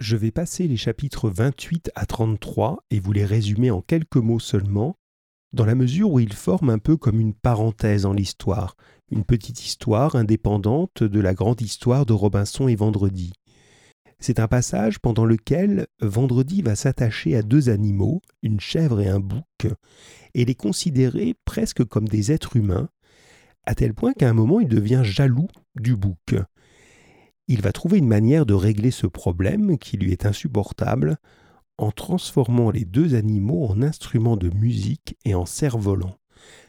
Je vais passer les chapitres 28 à 33 et vous les résumer en quelques mots seulement, dans la mesure où ils forment un peu comme une parenthèse en l'histoire, une petite histoire indépendante de la grande histoire de Robinson et Vendredi. C'est un passage pendant lequel Vendredi va s'attacher à deux animaux, une chèvre et un bouc, et les considérer presque comme des êtres humains, à tel point qu'à un moment il devient jaloux du bouc il va trouver une manière de régler ce problème qui lui est insupportable en transformant les deux animaux en instruments de musique et en cerfs-volants.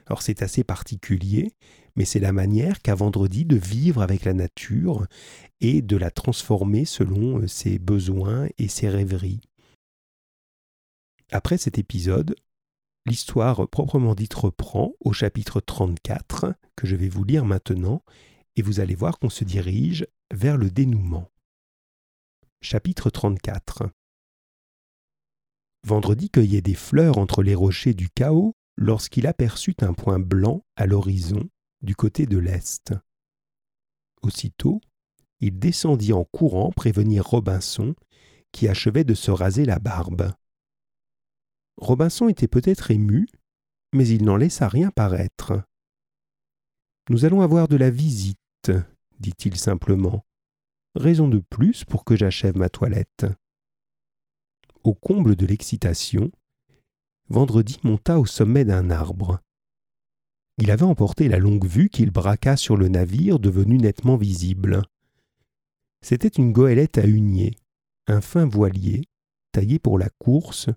Alors c'est assez particulier, mais c'est la manière qu'a Vendredi de vivre avec la nature et de la transformer selon euh, ses besoins et ses rêveries. Après cet épisode, l'histoire proprement dite reprend au chapitre 34, que je vais vous lire maintenant, et vous allez voir qu'on se dirige vers le dénouement. Chapitre 34 Vendredi cueillait des fleurs entre les rochers du chaos lorsqu'il aperçut un point blanc à l'horizon du côté de l'est. Aussitôt, il descendit en courant prévenir Robinson, qui achevait de se raser la barbe. Robinson était peut-être ému, mais il n'en laissa rien paraître. Nous allons avoir de la visite, dit-il simplement. Raison de plus pour que j'achève ma toilette. Au comble de l'excitation, Vendredi monta au sommet d'un arbre. Il avait emporté la longue vue qu'il braqua sur le navire devenu nettement visible. C'était une goélette à hunier, un fin voilier, taillé pour la course,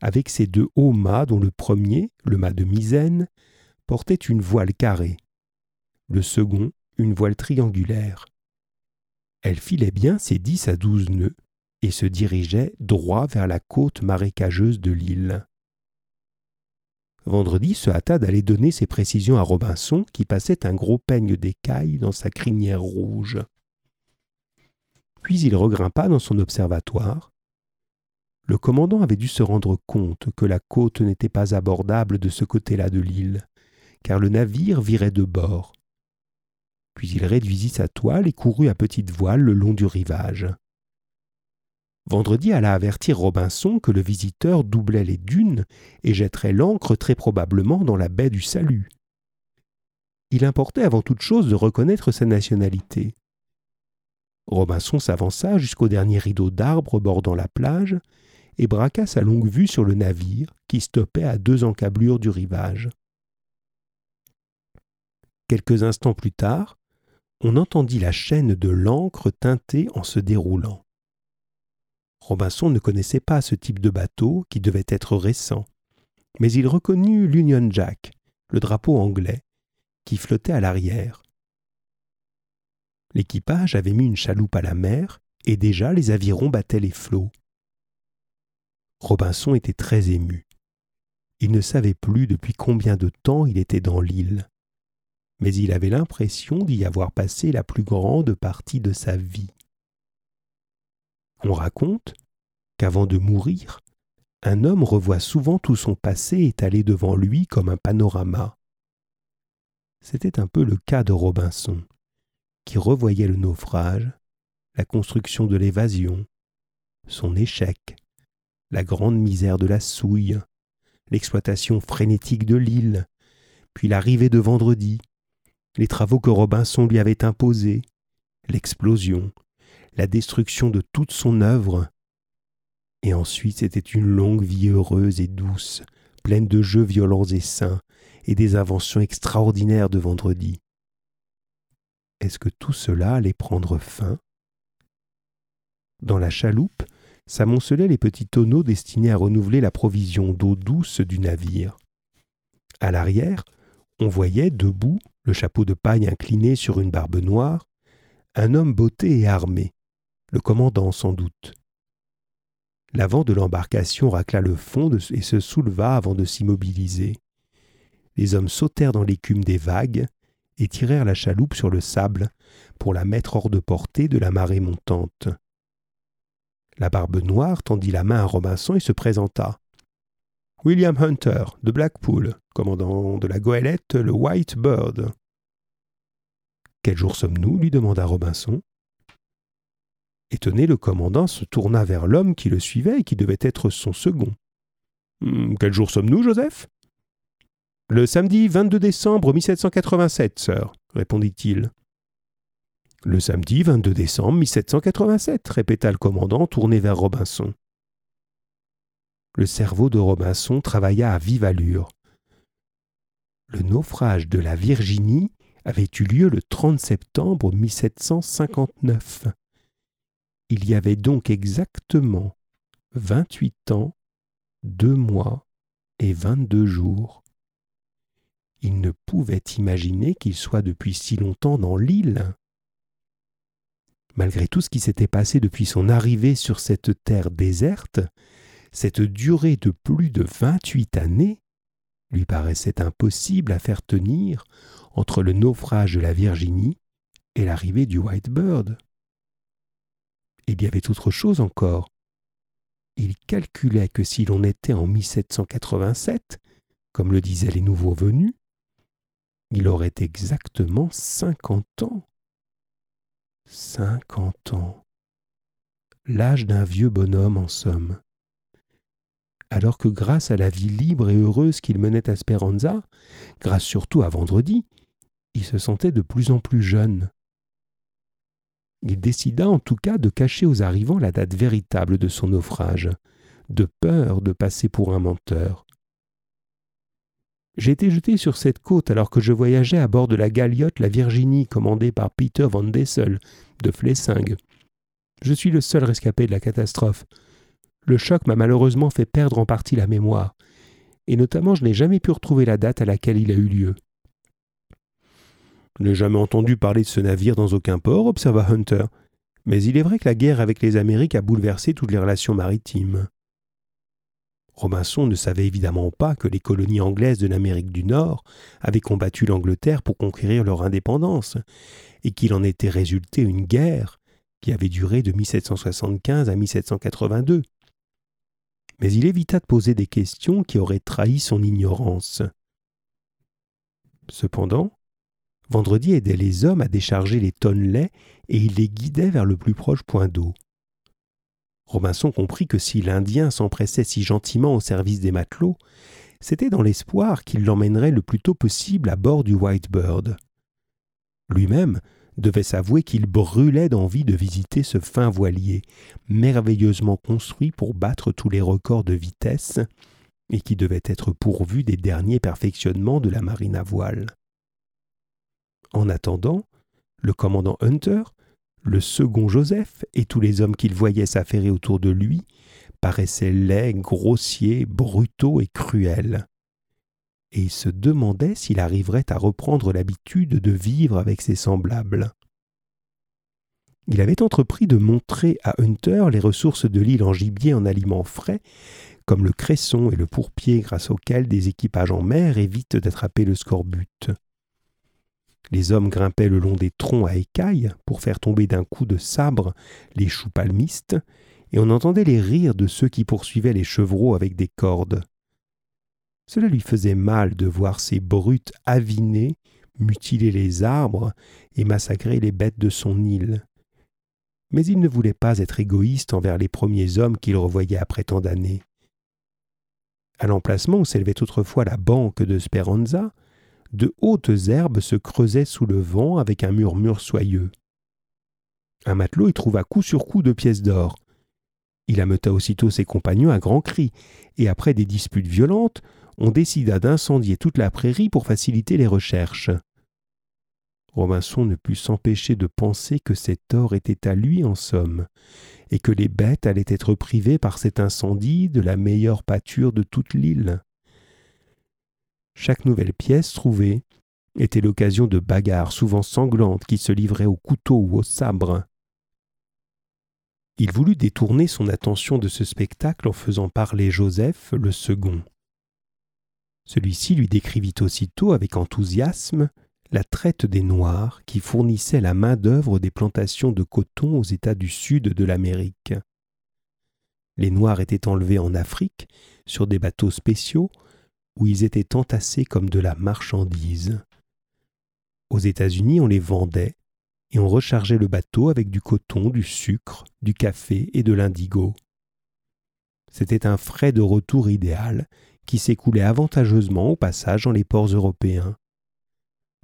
avec ses deux hauts mâts dont le premier, le mât de misaine, portait une voile carrée, le second une voile triangulaire. Elle filait bien ses dix à douze nœuds et se dirigeait droit vers la côte marécageuse de l'île. Vendredi se hâta d'aller donner ses précisions à Robinson qui passait un gros peigne d'écaille dans sa crinière rouge. Puis il regrimpa dans son observatoire. Le commandant avait dû se rendre compte que la côte n'était pas abordable de ce côté-là de l'île, car le navire virait de bord, puis il réduisit sa toile et courut à petite voile le long du rivage. Vendredi alla avertir Robinson que le visiteur doublait les dunes et jetterait l'ancre très probablement dans la baie du Salut. Il importait avant toute chose de reconnaître sa nationalité. Robinson s'avança jusqu'au dernier rideau d'arbres bordant la plage et braqua sa longue vue sur le navire qui stoppait à deux encablures du rivage. Quelques instants plus tard, on entendit la chaîne de l'ancre teinter en se déroulant. Robinson ne connaissait pas ce type de bateau qui devait être récent, mais il reconnut l'Union Jack, le drapeau anglais, qui flottait à l'arrière. L'équipage avait mis une chaloupe à la mer et déjà les avirons battaient les flots. Robinson était très ému. Il ne savait plus depuis combien de temps il était dans l'île mais il avait l'impression d'y avoir passé la plus grande partie de sa vie. On raconte qu'avant de mourir, un homme revoit souvent tout son passé étalé devant lui comme un panorama. C'était un peu le cas de Robinson, qui revoyait le naufrage, la construction de l'évasion, son échec, la grande misère de la souille, l'exploitation frénétique de l'île, puis l'arrivée de vendredi, les travaux que Robinson lui avait imposés, l'explosion, la destruction de toute son œuvre. Et ensuite c'était une longue vie heureuse et douce, pleine de jeux violents et sains, et des inventions extraordinaires de vendredi. Est-ce que tout cela allait prendre fin? Dans la chaloupe s'amoncelaient les petits tonneaux destinés à renouveler la provision d'eau douce du navire. À l'arrière, on voyait, debout, le chapeau de paille incliné sur une barbe noire, un homme botté et armé, le commandant sans doute. L'avant de l'embarcation racla le fond et se souleva avant de s'immobiliser. Les hommes sautèrent dans l'écume des vagues et tirèrent la chaloupe sur le sable pour la mettre hors de portée de la marée montante. La barbe noire tendit la main à Robinson et se présenta. William Hunter, de Blackpool, commandant de la goélette le White Bird. Quel jour sommes-nous lui demanda Robinson. Étonné, le commandant se tourna vers l'homme qui le suivait et qui devait être son second. Hum, quel jour sommes-nous, Joseph? Le samedi 22 décembre 1787, sœur, répondit-il. Le samedi 22 décembre 1787, répéta le commandant tourné vers Robinson. Le cerveau de Robinson travailla à vive allure. Le naufrage de la Virginie avait eu lieu le 30 septembre 1759. Il y avait donc exactement vingt-huit ans, deux mois et vingt-deux jours. Il ne pouvait imaginer qu'il soit depuis si longtemps dans l'île. Malgré tout ce qui s'était passé depuis son arrivée sur cette terre déserte, cette durée de plus de vingt-huit années lui paraissait impossible à faire tenir entre le naufrage de la Virginie et l'arrivée du Whitebird il y avait autre chose encore. Il calculait que si l'on était en 1787, comme le disaient les nouveaux venus, il aurait exactement cinquante ans. Cinquante ans. L'âge d'un vieux bonhomme, en somme. Alors que grâce à la vie libre et heureuse qu'il menait à Speranza, grâce surtout à vendredi, il se sentait de plus en plus jeune. Il décida en tout cas de cacher aux arrivants la date véritable de son naufrage, de peur de passer pour un menteur. J'ai été jeté sur cette côte alors que je voyageais à bord de la galiote La Virginie commandée par Peter van Dessel de Flessing. Je suis le seul rescapé de la catastrophe. Le choc m'a malheureusement fait perdre en partie la mémoire, et notamment je n'ai jamais pu retrouver la date à laquelle il a eu lieu. Je n'ai jamais entendu parler de ce navire dans aucun port, observa Hunter. Mais il est vrai que la guerre avec les Amériques a bouleversé toutes les relations maritimes. Robinson ne savait évidemment pas que les colonies anglaises de l'Amérique du Nord avaient combattu l'Angleterre pour conquérir leur indépendance, et qu'il en était résulté une guerre qui avait duré de 1775 à 1782. Mais il évita de poser des questions qui auraient trahi son ignorance. Cependant, Vendredi aidait les hommes à décharger les tonnes lait et il les guidait vers le plus proche point d'eau. Robinson comprit que si l'Indien s'empressait si gentiment au service des matelots, c'était dans l'espoir qu'il l'emmènerait le plus tôt possible à bord du Whitebird. Lui-même devait s'avouer qu'il brûlait d'envie de visiter ce fin voilier, merveilleusement construit pour battre tous les records de vitesse, et qui devait être pourvu des derniers perfectionnements de la marine à voile. En attendant, le commandant Hunter, le second Joseph et tous les hommes qu'il voyait s'affairer autour de lui paraissaient laids, grossiers, brutaux et cruels. Et il se demandait s'il arriverait à reprendre l'habitude de vivre avec ses semblables. Il avait entrepris de montrer à Hunter les ressources de l'île en gibier en aliments frais, comme le cresson et le pourpier grâce auxquels des équipages en mer évitent d'attraper le scorbut. Les hommes grimpaient le long des troncs à écailles pour faire tomber d'un coup de sabre les choux palmistes, et on entendait les rires de ceux qui poursuivaient les chevreaux avec des cordes. Cela lui faisait mal de voir ces brutes avinées mutiler les arbres et massacrer les bêtes de son île. Mais il ne voulait pas être égoïste envers les premiers hommes qu'il revoyait après tant d'années. À l'emplacement où s'élevait autrefois la banque de Speranza, de hautes herbes se creusaient sous le vent avec un murmure soyeux. Un matelot y trouva coup sur coup deux pièces d'or. Il ameuta aussitôt ses compagnons à grands cris, et après des disputes violentes, on décida d'incendier toute la prairie pour faciliter les recherches. Robinson ne put s'empêcher de penser que cet or était à lui en somme, et que les bêtes allaient être privées par cet incendie de la meilleure pâture de toute l'île. Chaque nouvelle pièce trouvée était l'occasion de bagarres souvent sanglantes qui se livraient au couteau ou au sabre. Il voulut détourner son attention de ce spectacle en faisant parler Joseph le second. Celui-ci lui décrivit aussitôt avec enthousiasme la traite des Noirs qui fournissait la main-d'œuvre des plantations de coton aux États du sud de l'Amérique. Les Noirs étaient enlevés en Afrique sur des bateaux spéciaux où ils étaient entassés comme de la marchandise. Aux États-Unis, on les vendait, et on rechargeait le bateau avec du coton, du sucre, du café et de l'indigo. C'était un frais de retour idéal qui s'écoulait avantageusement au passage dans les ports européens.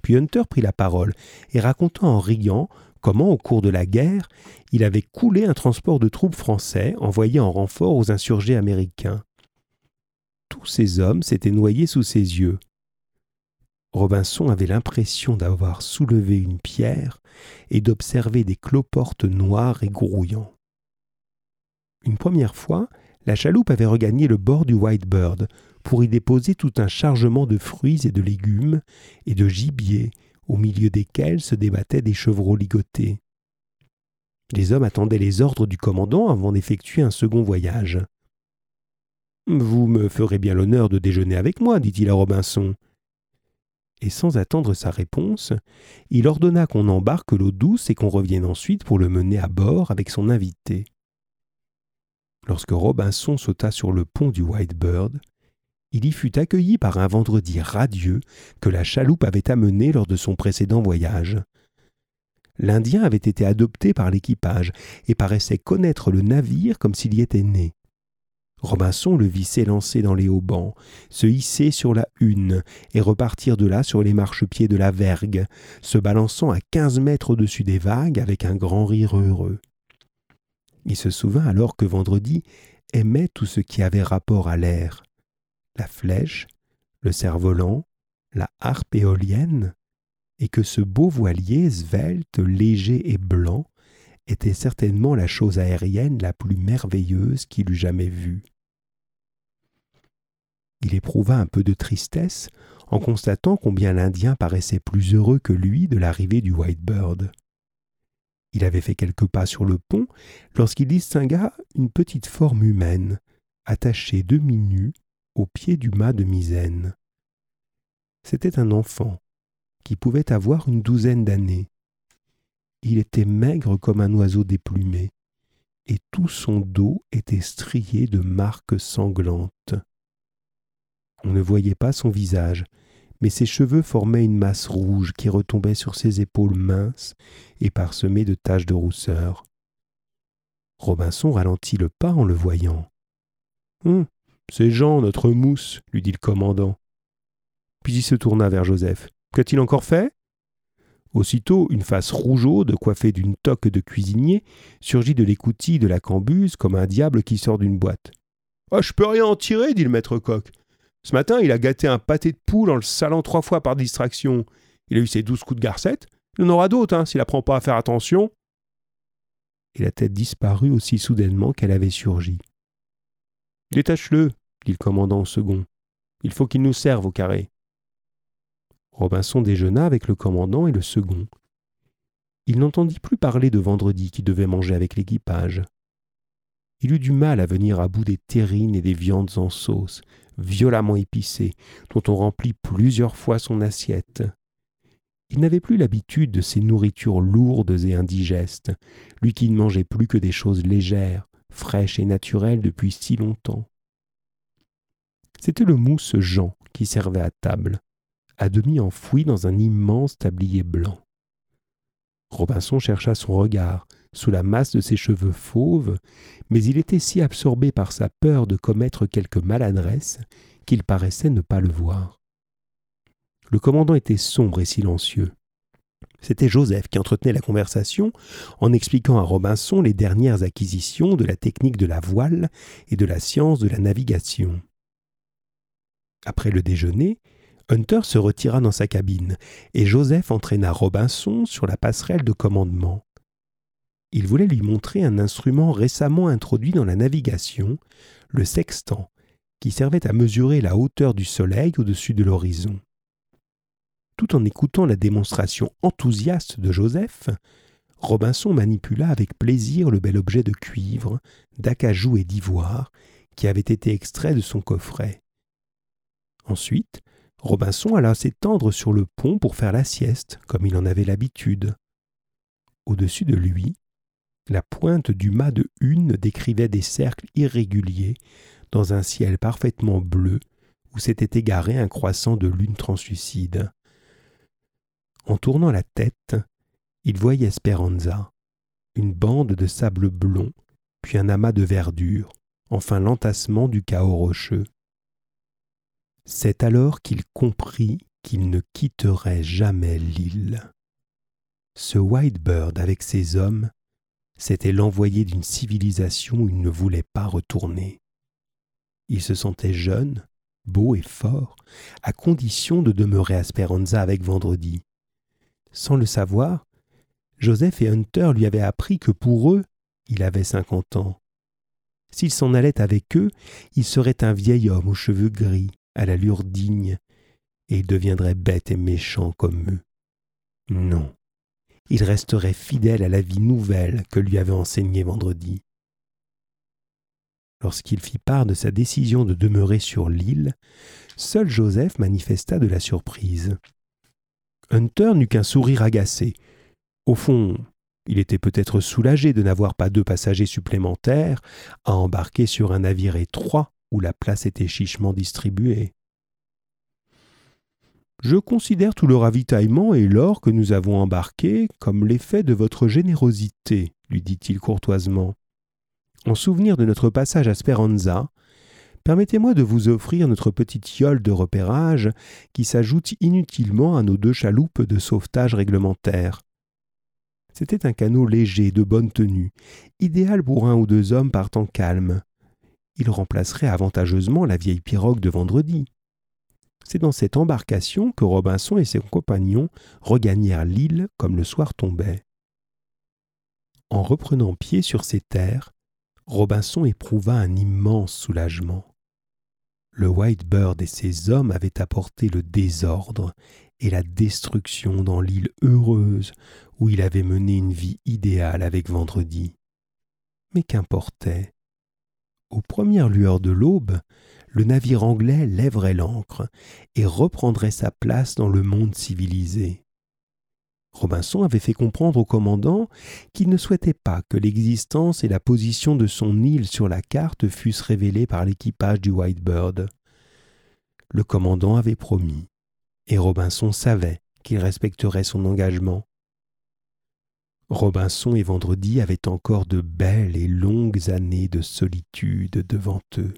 Puis Hunter prit la parole et raconta en riant comment, au cours de la guerre, il avait coulé un transport de troupes français envoyé en renfort aux insurgés américains. Tous ces hommes s'étaient noyés sous ses yeux. Robinson avait l'impression d'avoir soulevé une pierre et d'observer des cloportes noirs et grouillants. Une première fois, la chaloupe avait regagné le bord du Whitebird pour y déposer tout un chargement de fruits et de légumes et de gibier au milieu desquels se débattaient des chevreaux ligotés. Les hommes attendaient les ordres du commandant avant d'effectuer un second voyage. Vous me ferez bien l'honneur de déjeuner avec moi, dit-il à Robinson. Et sans attendre sa réponse, il ordonna qu'on embarque l'eau douce et qu'on revienne ensuite pour le mener à bord avec son invité. Lorsque Robinson sauta sur le pont du Whitebird, il y fut accueilli par un vendredi radieux que la chaloupe avait amené lors de son précédent voyage. L'Indien avait été adopté par l'équipage et paraissait connaître le navire comme s'il y était né. Robinson le vit s'élancer dans les haubans, se hisser sur la hune et repartir de là sur les marchepieds de la vergue, se balançant à quinze mètres au-dessus des vagues avec un grand rire heureux. Il se souvint alors que vendredi aimait tout ce qui avait rapport à l'air, la flèche, le cerf-volant, la harpe éolienne, et que ce beau voilier svelte, léger et blanc était certainement la chose aérienne la plus merveilleuse qu'il eût jamais vue. Il éprouva un peu de tristesse en constatant combien l'Indien paraissait plus heureux que lui de l'arrivée du Whitebird. Il avait fait quelques pas sur le pont lorsqu'il distingua une petite forme humaine, attachée demi-nue au pied du mât de misaine. C'était un enfant, qui pouvait avoir une douzaine d'années. Il était maigre comme un oiseau déplumé, et tout son dos était strié de marques sanglantes. On ne voyait pas son visage, mais ses cheveux formaient une masse rouge qui retombait sur ses épaules minces et parsemées de taches de rousseur. Robinson ralentit le pas en le voyant. Hum, c'est Jean, notre mousse, lui dit le commandant. Puis il se tourna vers Joseph. Qu'a-t-il encore fait? Aussitôt, une face rougeaude, coiffée d'une toque de cuisinier, surgit de l'écoutille de la cambuse comme un diable qui sort d'une boîte. Ah, je peux rien en tirer, dit le maître coq. Ce matin, il a gâté un pâté de poule en le salant trois fois par distraction. Il a eu ses douze coups de garcette. Il en aura d'autres, hein, s'il apprend pas à faire attention. Et la tête disparut aussi soudainement qu'elle avait surgi. Détache-le, dit le commandant au second. Il faut qu'il nous serve au carré. Robinson déjeuna avec le commandant et le second. Il n'entendit plus parler de vendredi qui devait manger avec l'équipage. Il eut du mal à venir à bout des terrines et des viandes en sauce, violemment épicées, dont on remplit plusieurs fois son assiette. Il n'avait plus l'habitude de ces nourritures lourdes et indigestes, lui qui ne mangeait plus que des choses légères, fraîche et naturelle depuis si longtemps. C'était le mousse Jean qui servait à table, à demi enfoui dans un immense tablier blanc. Robinson chercha son regard sous la masse de ses cheveux fauves, mais il était si absorbé par sa peur de commettre quelque maladresse qu'il paraissait ne pas le voir. Le commandant était sombre et silencieux. C'était Joseph qui entretenait la conversation en expliquant à Robinson les dernières acquisitions de la technique de la voile et de la science de la navigation. Après le déjeuner, Hunter se retira dans sa cabine et Joseph entraîna Robinson sur la passerelle de commandement. Il voulait lui montrer un instrument récemment introduit dans la navigation, le sextant, qui servait à mesurer la hauteur du soleil au-dessus de l'horizon. Tout en écoutant la démonstration enthousiaste de Joseph, Robinson manipula avec plaisir le bel objet de cuivre, d'acajou et d'ivoire qui avait été extrait de son coffret. Ensuite, Robinson alla s'étendre sur le pont pour faire la sieste, comme il en avait l'habitude. Au-dessus de lui, la pointe du mât de hune décrivait des cercles irréguliers dans un ciel parfaitement bleu où s'était égaré un croissant de lune translucide. En tournant la tête, il voyait Speranza, une bande de sable blond, puis un amas de verdure, enfin l'entassement du chaos rocheux. C'est alors qu'il comprit qu'il ne quitterait jamais l'île. Ce Whitebird avec ses hommes, c'était l'envoyé d'une civilisation où il ne voulait pas retourner. Il se sentait jeune, beau et fort, à condition de demeurer à Speranza avec Vendredi. Sans le savoir, Joseph et Hunter lui avaient appris que pour eux, il avait cinquante ans. S'il s'en allait avec eux, il serait un vieil homme aux cheveux gris, à l'allure digne, et il deviendrait bête et méchant comme eux. Non, il resterait fidèle à la vie nouvelle que lui avait enseignée vendredi. Lorsqu'il fit part de sa décision de demeurer sur l'île, seul Joseph manifesta de la surprise. Hunter n'eut qu'un sourire agacé. Au fond, il était peut-être soulagé de n'avoir pas deux passagers supplémentaires à embarquer sur un navire étroit où la place était chichement distribuée. Je considère tout le ravitaillement et l'or que nous avons embarqué comme l'effet de votre générosité, lui dit-il courtoisement. En souvenir de notre passage à Speranza, permettez-moi de vous offrir notre petite yole de repérage qui s'ajoute inutilement à nos deux chaloupes de sauvetage réglementaires. C'était un canot léger, de bonne tenue, idéal pour un ou deux hommes partant calmes. Il remplacerait avantageusement la vieille pirogue de vendredi. C'est dans cette embarcation que Robinson et ses compagnons regagnèrent l'île comme le soir tombait. En reprenant pied sur ces terres, Robinson éprouva un immense soulagement. Le Whitebird et ses hommes avaient apporté le désordre et la destruction dans l'île heureuse où il avait mené une vie idéale avec Vendredi. Mais qu'importait Aux premières lueurs de l'aube, le navire anglais lèverait l'ancre et reprendrait sa place dans le monde civilisé. Robinson avait fait comprendre au commandant qu'il ne souhaitait pas que l'existence et la position de son île sur la carte fussent révélées par l'équipage du Whitebird. Le commandant avait promis, et Robinson savait qu'il respecterait son engagement. Robinson et Vendredi avaient encore de belles et longues années de solitude devant eux.